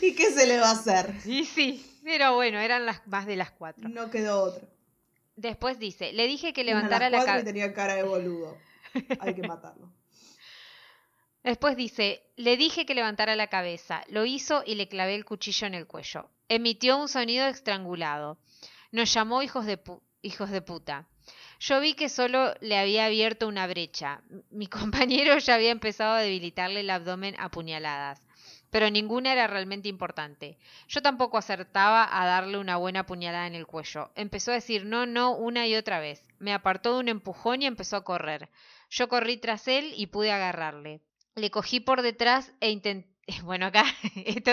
¿Y qué se le va a hacer? Y sí, pero bueno, eran las más de las cuatro. No quedó otro. Después dice, le dije que levantara las la cabeza. tenía cara de boludo. Hay que matarlo. Después dice, le dije que levantara la cabeza. Lo hizo y le clavé el cuchillo en el cuello. Emitió un sonido estrangulado. Nos llamó hijos de, pu- hijos de puta. Yo vi que solo le había abierto una brecha. Mi compañero ya había empezado a debilitarle el abdomen a puñaladas. Pero ninguna era realmente importante. Yo tampoco acertaba a darle una buena puñalada en el cuello. Empezó a decir no, no una y otra vez. Me apartó de un empujón y empezó a correr. Yo corrí tras él y pude agarrarle. Le cogí por detrás e intenté... Bueno, acá esto,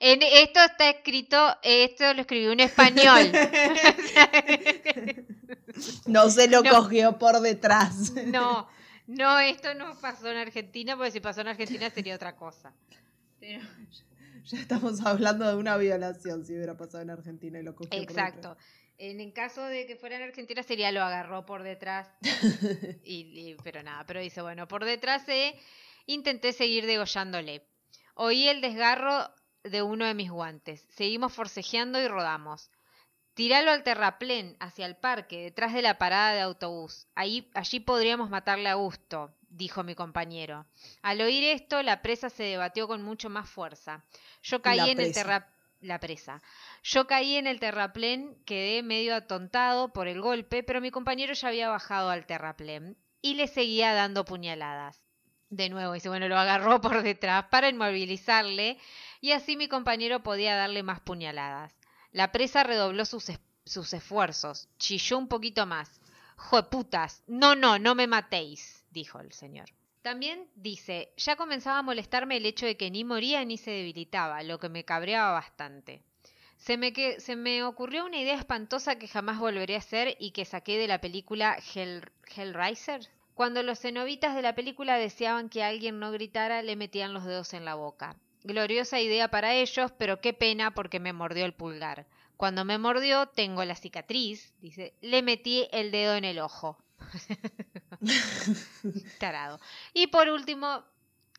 en, esto está escrito, esto lo escribió un español. No se lo No. cogió por detrás. No, no, esto no pasó en Argentina, porque si pasó en Argentina sería otra cosa. Pero- Ya estamos hablando de una violación si hubiera pasado en Argentina y lo cogió por exacto. En el caso de que fuera en Argentina sería lo agarró por detrás. Y, y- pero nada, pero dice, bueno, por detrás eh, intenté seguir degollándole. Oí el desgarro de uno de mis guantes. Seguimos forcejeando y rodamos. Tíralo al terraplén, hacia el parque, detrás de la parada de autobús. Ahí, allí podríamos matarle a gusto, dijo mi compañero. Al oír esto, la presa se debatió con mucho más fuerza. Yo caí La en el presa. terra... La presa. Yo caí en el terraplén, quedé medio atontado por el golpe, pero mi compañero ya había bajado al terraplén y le seguía dando puñaladas. De nuevo, dice, bueno, lo agarró por detrás para inmovilizarle y así mi compañero podía darle más puñaladas. La presa redobló sus, es- sus esfuerzos, chilló un poquito más. ¡Jueputas! No, no, no me matéis, dijo el señor. También dice, ya comenzaba a molestarme el hecho de que ni moría ni se debilitaba, lo que me cabreaba bastante. Se me, que, se me ocurrió una idea espantosa que jamás volveré a hacer y que saqué de la película Hell, Hellraiser. Cuando los cenobitas de la película deseaban que alguien no gritara, le metían los dedos en la boca. Gloriosa idea para ellos, pero qué pena porque me mordió el pulgar. Cuando me mordió, tengo la cicatriz, dice, le metí el dedo en el ojo. Tarado. Y por último,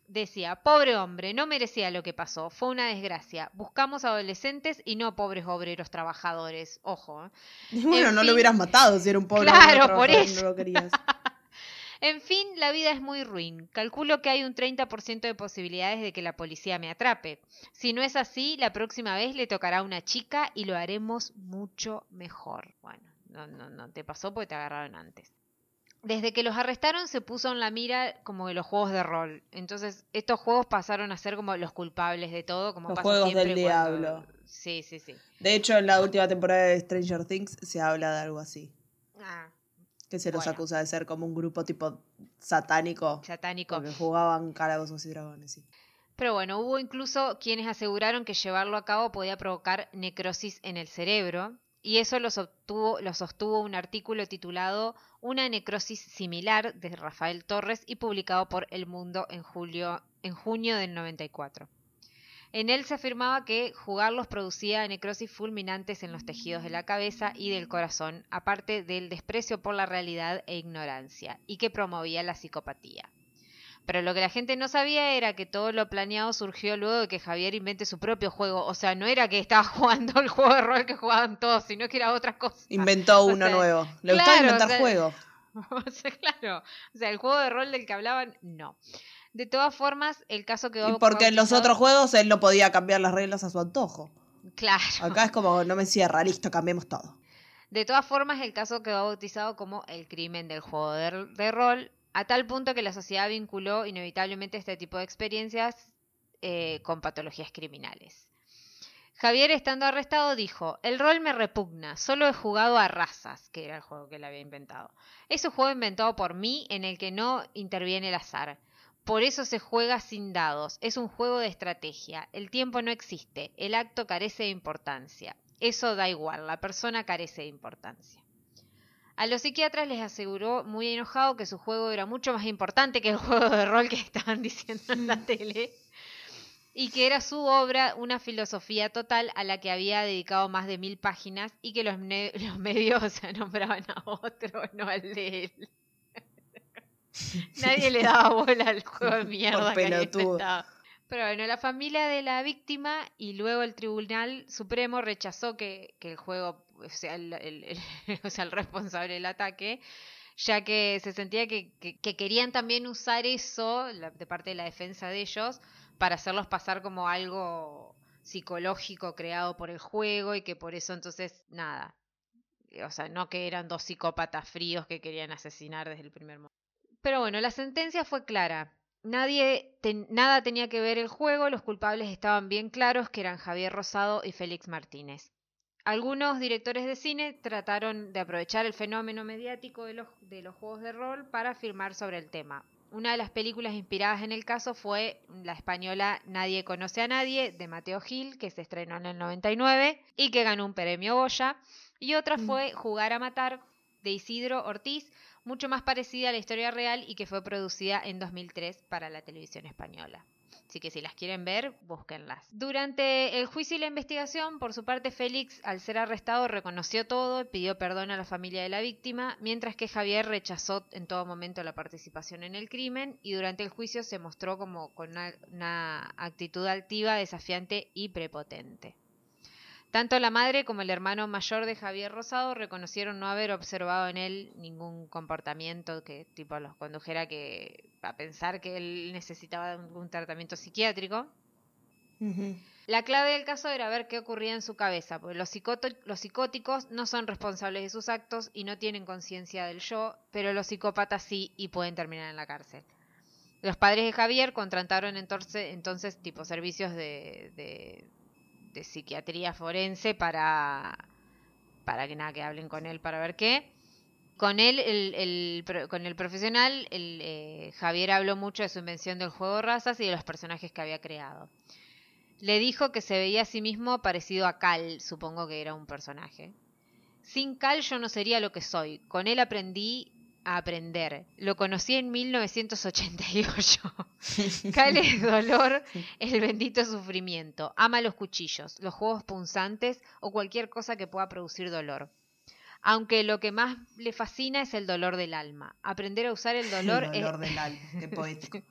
decía, pobre hombre, no merecía lo que pasó, fue una desgracia. Buscamos adolescentes y no pobres obreros trabajadores. Ojo. ¿eh? Bueno, En no fin. lo hubieras matado si era un pobre Claro, por eso. No lo querías. En fin, la vida es muy ruin. Calculo que hay un 30% de posibilidades de que la policía me atrape. Si no es así, la próxima vez le tocará a una chica y lo haremos mucho mejor. Bueno, no, no, no te pasó porque te agarraron antes. Desde que los arrestaron se puso en la mira como de los juegos de rol. Entonces, estos juegos pasaron a ser como los culpables de todo, como Los pasa juegos siempre del cuando- diablo. Sí, sí, sí. De hecho, en la última temporada de Stranger Things se habla de algo así. Ah, Que se los Bueno. acusa de ser como un grupo tipo satánico. satánico. Porque jugaban calabozos y dragones, sí. Pero bueno, hubo incluso quienes aseguraron que llevarlo a cabo podía provocar necrosis en el cerebro, y eso lo sostuvo, lo sostuvo un artículo titulado Una necrosis similar de Rafael Torres y publicado por El Mundo en, julio, en junio del 94. En él se afirmaba que jugarlos producía necrosis fulminantes en los tejidos de la cabeza y del corazón, aparte del desprecio por la realidad e ignorancia, y que promovía la psicopatía. Pero lo que la gente no sabía era que todo lo planeado surgió luego de que Javier invente su propio juego. O sea, no era que estaba jugando el juego de rol que jugaban todos, sino que era otra cosa. Inventó O uno sea, nuevo. Le claro, gustaba inventar o sea, juegos. O sea, claro. O sea, el juego de rol del que hablaban, no. De todas formas, el caso quedó. Y porque en los otros juegos él no podía cambiar las reglas a su antojo. Claro. Acá es como, no me cierra, listo, cambiemos todo. De todas formas, el caso quedó bautizado como el crimen del juego de, de rol, a tal punto que la sociedad vinculó inevitablemente este tipo de experiencias eh, con patologías criminales. Javier, estando arrestado, dijo, el rol me repugna, solo he jugado a razas, que era el juego que él había inventado. Es un juego inventado por mí en el que no interviene el azar. Por eso se juega sin dados, es un juego de estrategia, el tiempo no existe, el acto carece de importancia. Eso da igual, la persona carece de importancia. A los psiquiatras les aseguró muy enojado que su juego era mucho más importante que el juego de rol que estaban diciendo en la tele y que era su obra una filosofía total a la que había dedicado más de mil páginas y que los, medios o sea, nombraban a otro, no al de él. Nadie le daba bola al juego de mierda que había pelotudo. inventado. Pero bueno, la familia de la víctima y luego el Tribunal Supremo rechazó que, que el juego sea el, el- el- o sea, el responsable del ataque, ya que se sentía que, que- que querían también usar eso, de parte de la defensa de ellos, para hacerlos pasar como algo psicológico creado por el juego y que por eso entonces, nada. O sea, no que eran dos psicópatas fríos que querían asesinar desde el primer momento. Pero bueno, la sentencia fue clara. Nadie nada tenía que ver el juego, los culpables estaban bien claros que eran Javier Rosado y Félix Martínez. Algunos directores de cine trataron de aprovechar el fenómeno mediático de los, de los juegos de rol para filmar sobre el tema. Una de las películas inspiradas en el caso fue la española Nadie conoce a nadie de Mateo Gil, que se estrenó en el 99 y que ganó un premio Goya. Y otra fue Jugar a Matar de Isidro Ortiz, mucho más parecida a la historia real y que fue producida en 2003 para la televisión española. Así que si las quieren ver, búsquenlas. Durante el juicio y la investigación, por su parte, Félix, al ser arrestado, reconoció todo y pidió perdón a la familia de la víctima, mientras que Javier rechazó en todo momento la participación en el crimen y durante el juicio se mostró como con una, una actitud altiva, desafiante y prepotente. Tanto la madre como el hermano mayor de Javier Rosado reconocieron no haber observado en él ningún comportamiento que tipo los condujera que a pensar que él necesitaba un tratamiento psiquiátrico. La clave del caso era ver qué ocurría en su cabeza, porque los, los psicóticos no son responsables de sus actos y no tienen conciencia del yo, pero los psicópatas sí y pueden terminar en la cárcel. Los padres de Javier contrataron entonces, entonces tipo servicios de, de, psiquiatría forense para, para que nada, que hablen con él para ver qué. Con él, el, con el profesional, el, eh, Javier habló mucho de su invención del juego de razas y de los personajes que había creado. Le dijo que se veía a sí mismo parecido a Cal, supongo que era un personaje. Sin Cal yo no sería lo que soy. Con él aprendí a aprender. Lo conocí en 1988. Cal es dolor, el bendito sufrimiento. Ama los cuchillos, los juegos punzantes o cualquier cosa que pueda producir dolor. Aunque lo que más le fascina es el dolor del alma. Aprender a usar el dolor, El es- dolor del alma, qué poético.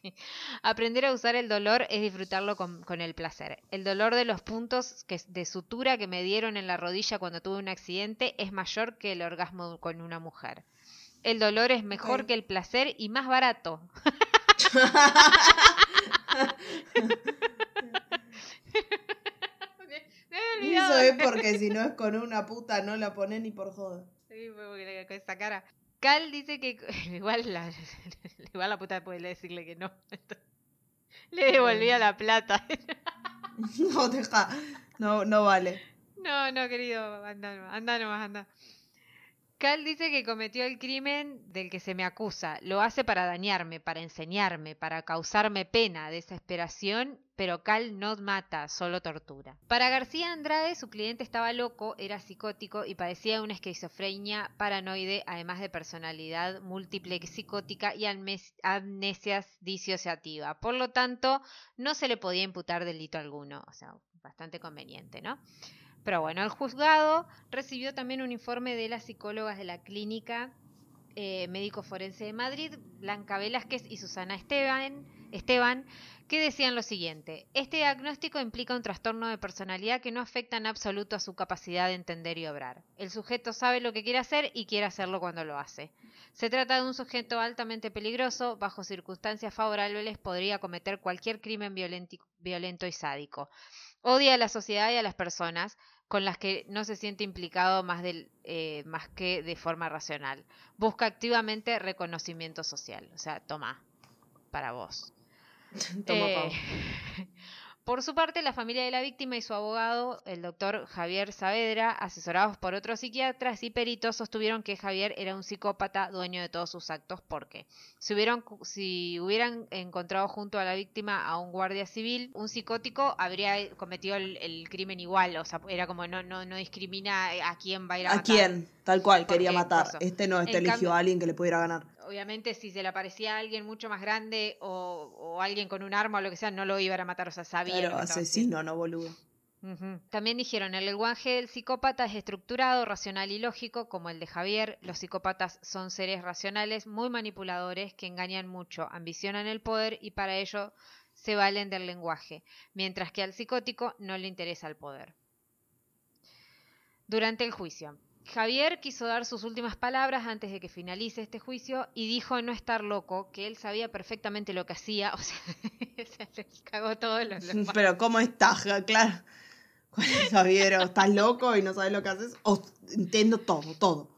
Sí. Aprender a usar el dolor es disfrutarlo con, con el placer. El dolor de los puntos que, de sutura que me dieron en la rodilla cuando tuve un accidente es mayor que el orgasmo con una mujer. El dolor es mejor que el placer y más barato. Y eso es porque si no es con una puta no la pone ni por joda. Sí, porque con esa cara. Cal dice que igual la, igual la puta puede decirle que no. Le devolvía la plata. No, deja. No, no vale. No, no, querido, anda nomás, anda nomás, anda. Cal dice que cometió el crimen del que se me acusa. Lo hace para dañarme, para enseñarme, para causarme pena, desesperación, pero Cal no mata, solo tortura. Para García Andrade, su cliente estaba loco, era psicótico y padecía una esquizofrenia paranoide, además de personalidad múltiple psicótica y amnes- amnesia disociativa. Por lo tanto, no se le podía imputar delito alguno. O sea, bastante conveniente, ¿no? Pero bueno, el juzgado recibió también un informe de las psicólogas de la clínica eh, médico forense de Madrid, Blanca Velázquez y Susana Esteban, que decían lo siguiente, este diagnóstico implica un trastorno de personalidad que no afecta en absoluto a su capacidad de entender y obrar. El sujeto sabe lo que quiere hacer y quiere hacerlo cuando lo hace. Se trata de un sujeto altamente peligroso, bajo circunstancias favorables podría cometer cualquier crimen violento y sádico. Odia a la sociedad y a las personas con las que no se siente implicado más, del, eh, más que de forma racional. Busca activamente reconocimiento social. O sea, toma, para vos. Toma, Eh. por su parte, la familia de la víctima y su abogado, el doctor Javier Saavedra, asesorados por otros psiquiatras y peritos, sostuvieron que Javier era un psicópata dueño de todos sus actos porque si hubieran, si hubieran encontrado junto a la víctima a un guardia civil, un psicótico habría cometido el, el crimen igual, o sea, era como no, no, no discrimina a quién va a ir a, ¿A matar. quién? Tal cual, quería matar. Este no, este En eligió cambio- a alguien que le pudiera ganar. Obviamente, si se le aparecía a alguien mucho más grande o, o alguien con un arma o lo que sea, no lo iban a matar, o sea, sabía lo Claro, asesino, no boludo. También dijeron, el lenguaje del psicópata es estructurado, racional y lógico, como el de Javier. Los psicópatas son seres racionales, muy manipuladores, que engañan mucho, ambicionan el poder y para ello se valen del lenguaje, mientras que al psicótico no le interesa el poder. Durante el juicio. Javier quiso dar sus últimas palabras antes de que finalice este juicio y dijo no estar loco, que él sabía perfectamente lo que hacía, o sea, se cagó todo lo, lo- Pero ¿cómo estás? Claro. ¿Cuál es, Javier? ¿O ¿Estás loco y no sabes lo que haces? O entiendo todo, todo.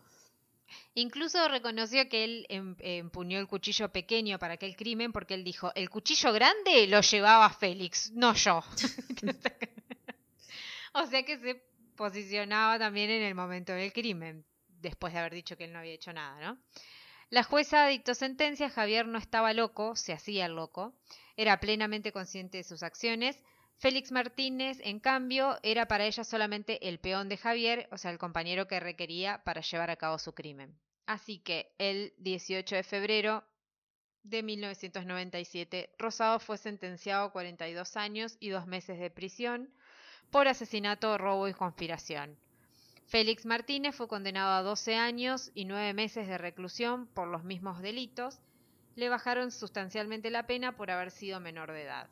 Incluso reconoció que él em- empuñó el cuchillo pequeño para aquel crimen porque él dijo, el cuchillo grande lo llevaba Félix, no yo. o sea que se posicionaba también en el momento del crimen, después de haber dicho que él no había hecho nada, ¿no? La jueza dictó sentencia, Javier no estaba loco, se hacía loco, era plenamente consciente de sus acciones. Félix Martínez, en cambio, era para ella solamente el peón de Javier, o sea, el compañero que requería para llevar a cabo su crimen. Así que el 18 de febrero de 1997, Rosado fue sentenciado a 42 años y dos meses de prisión por asesinato, robo y conspiración. Félix Martínez fue condenado a 12 años y 9 meses de reclusión por los mismos delitos. Le bajaron sustancialmente la pena por haber sido menor de edad.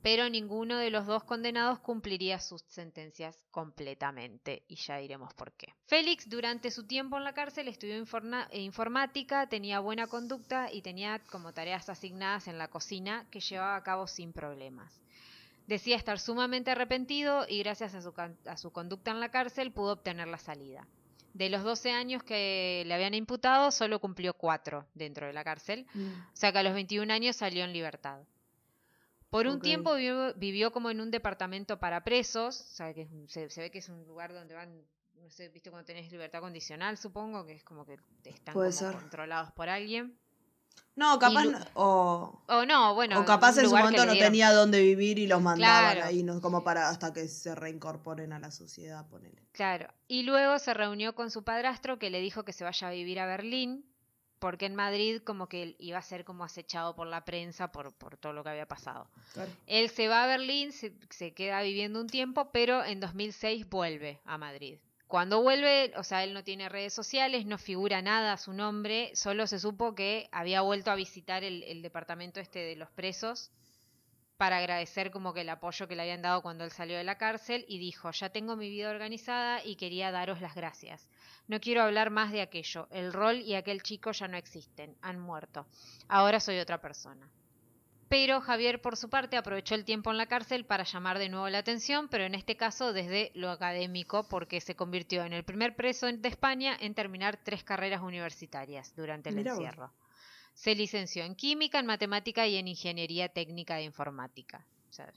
Pero ninguno de los dos condenados cumpliría sus sentencias completamente, y ya diremos por qué. Félix, durante su tiempo en la cárcel, estudió eh, informática, tenía buena conducta y tenía como tareas asignadas en la cocina que llevaba a cabo sin problemas. Decía estar sumamente arrepentido y gracias a su, a su conducta en la cárcel pudo obtener la salida. De los 12 años que le habían imputado, solo cumplió 4 dentro de la cárcel, o sea que a los 21 años salió en libertad. Por un tiempo vivió, vivió como en un departamento para presos, o sea que se, se ve que es un lugar donde van, no sé, viste cuando tenés libertad condicional, supongo, que es como que están como controlados por alguien. No, capaz. No- o, O no, bueno. o capaz en su momento no tenía dónde vivir y los mandaban Claro. ahí, ¿no? como para hasta que se reincorporen a la sociedad, ponele. Claro. Y luego se reunió con su padrastro que le dijo que se vaya a vivir a Berlín, porque en Madrid como que iba a ser como acechado por la prensa por, por todo lo que había pasado. Claro. Él se va a Berlín, se, se queda viviendo un tiempo, pero en 2006 vuelve a Madrid. Cuando vuelve, o sea, él no tiene redes sociales, no figura nada a su nombre, solo se supo que había vuelto a visitar el, el departamento este de los presos para agradecer como que el apoyo que le habían dado cuando él salió de la cárcel y dijo, ya tengo mi vida organizada y quería daros las gracias. No quiero hablar más de aquello, el rol y aquel chico ya no existen, han muerto. Ahora soy otra persona. Pero Javier, por su parte, aprovechó el tiempo en la cárcel para llamar de nuevo la atención, pero en este caso desde lo académico, porque se convirtió en el primer preso de España en terminar tres carreras universitarias durante el Mirá vos. encierro. Se licenció en química, en matemática y en ingeniería técnica de informática. O sea,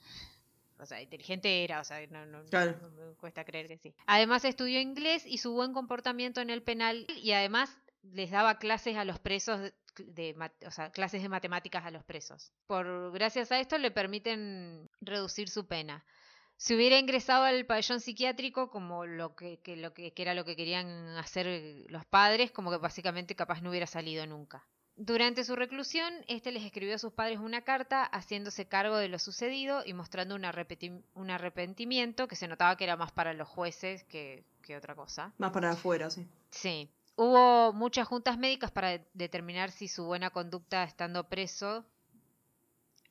o sea, inteligente era, o sea, no, no- Claro. no me cuesta creer que sí. Además estudió inglés y su buen comportamiento en el penal y además les daba clases a los presos de, de mat- o sea, clases de matemáticas a los presos. Por gracias a esto le permiten reducir su pena. Si hubiera ingresado al pabellón psiquiátrico como lo que, que lo que, que era lo que querían hacer los padres, como que básicamente capaz no hubiera salido nunca. Durante su reclusión, este les escribió a sus padres una carta haciéndose cargo de lo sucedido y mostrando un, un arrepentimiento que se notaba que era más para los jueces que, que otra cosa. Más para afuera, sí. Sí. Hubo muchas juntas médicas para de- determinar si su buena conducta estando preso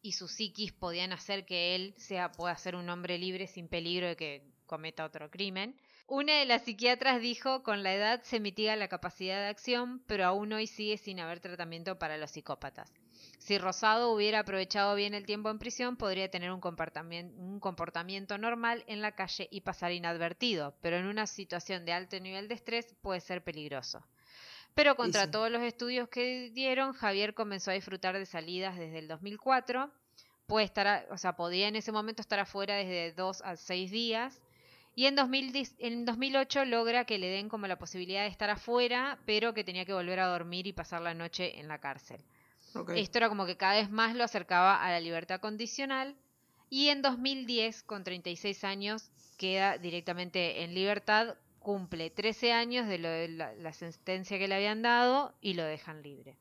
y su psiquis podían hacer que él sea, pueda ser un hombre libre sin peligro de que cometa otro crimen. Una de las psiquiatras dijo, con la edad se mitiga la capacidad de acción, pero aún hoy sigue sin haber tratamiento para los psicópatas. Si Rosado hubiera aprovechado bien el tiempo en prisión, podría tener un comportamiento, un comportamiento normal en la calle y pasar inadvertido, pero en una situación de alto nivel de estrés puede ser peligroso. Pero contra sí. todos los estudios que dieron, Javier comenzó a disfrutar de salidas desde el 2004. Puede estar, a- o sea, podía en ese momento estar afuera desde dos a seis días. Y en, 2010 en 2008 logra que le den como la posibilidad de estar afuera, pero que tenía que volver a dormir y pasar la noche en la cárcel. Esto era como que cada vez más lo acercaba a la libertad condicional. Y en 2010, con 36 años, queda directamente en libertad, cumple 13 años de, lo de la sentencia que le habían dado y lo dejan libre.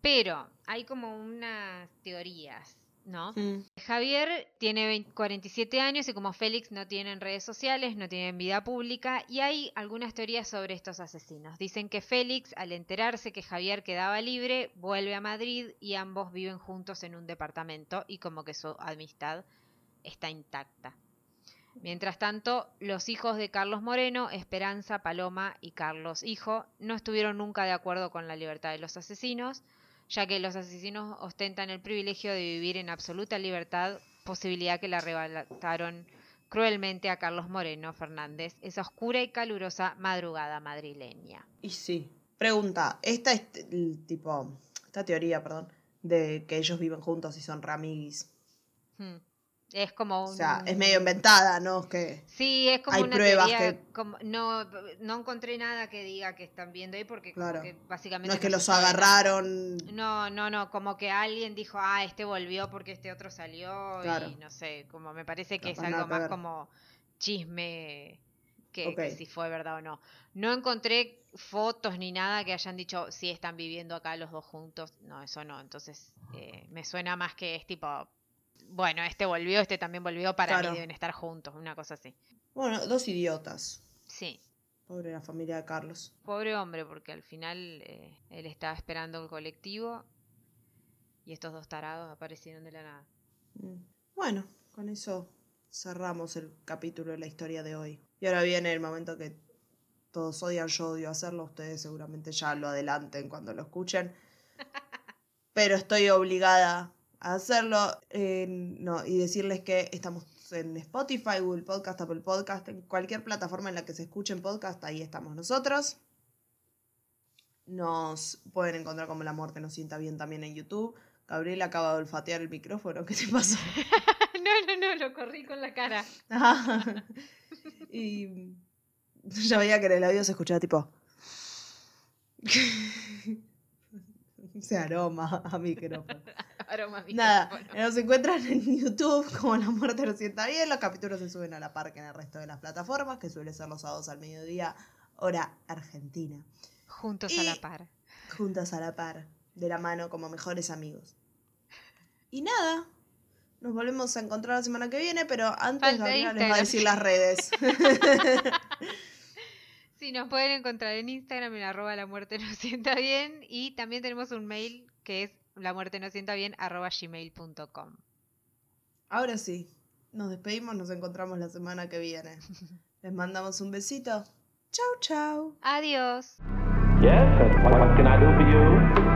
Pero hay como unas teorías, ¿no? Mm, Javier tiene 20 47 años y como Félix no tienen redes sociales, no tienen vida pública y hay algunas teorías sobre estos asesinos. Dicen que Félix, al enterarse que Javier quedaba libre, vuelve a Madrid y ambos viven juntos en un departamento y como que su amistad está intacta. Mientras tanto, los hijos de Carlos Moreno, Esperanza, Paloma y Carlos Hijo, no estuvieron nunca de acuerdo con la libertad de los asesinos, ya que los asesinos ostentan el privilegio de vivir en absoluta libertad, posibilidad que le arrebataron cruelmente a Carlos Moreno Fernández esa oscura y calurosa madrugada madrileña. Y sí. Pregunta, esta es el tipo, esta teoría, perdón, de que ellos viven juntos y son ramiguis. Hmm. Es como un... O sea, es medio inventada, ¿no? Es que Sí, es como Hay una pruebas teoría, que- como- no, no encontré nada que diga que están viendo ahí porque como Claro. que básicamente no es que los agarraron. No, no, no, como que alguien dijo, ah, este volvió porque este otro salió Claro. y no sé, como me parece que es algo más como chisme que, si fue verdad o no. No encontré fotos ni nada que hayan dicho si están viviendo acá los dos juntos. No, eso no. Entonces eh, me suena más que es tipo, bueno, este volvió, este también volvió, para Claro. mí deben estar juntos, una cosa así. Bueno, dos idiotas. Sí. Pobre la familia de Carlos. Pobre hombre, porque al final eh, él estaba esperando el colectivo y estos dos tarados aparecieron de la nada. Mm. Bueno, con eso cerramos el capítulo de la historia de hoy. Y ahora viene el momento que todos odian, yo odio hacerlo. Ustedes seguramente ya lo adelanten cuando lo escuchen. Pero estoy obligada hacerlo. eh, no, y decirles que estamos en Spotify, Google Podcast, Apple Podcast, en cualquier plataforma en la que se escuchen podcast, ahí estamos nosotros. Nos pueden encontrar como La Muerte nos sienta bien también en YouTube. Gabriel acaba de olfatear el micrófono, ¿qué te pasó? no, no, no, lo corrí con la cara. Y ya veía que en el audio se escuchaba tipo. Ese aroma a micrófono. Aroma Nada, micrófono. nos encuentran en YouTube como La Muerte lo sienta bien. Los capítulos se suben a la par que en el resto de las plataformas, que suele ser los sábados al mediodía, hora argentina. Juntos a la par. Juntas a la par, de la mano como mejores amigos. Y nada, nos volvemos a encontrar la semana que viene, pero antes Gabriela les va a decir las redes. Sí, nos pueden encontrar en Instagram en arroba la muerte no sienta bien y también tenemos un mail que es la muerte no sienta bien arroba gmail.com. Ahora sí, nos despedimos, nos encontramos la semana que viene. Les mandamos un besito. Chau, chau. Adiós. Yes, what, what can I do for you?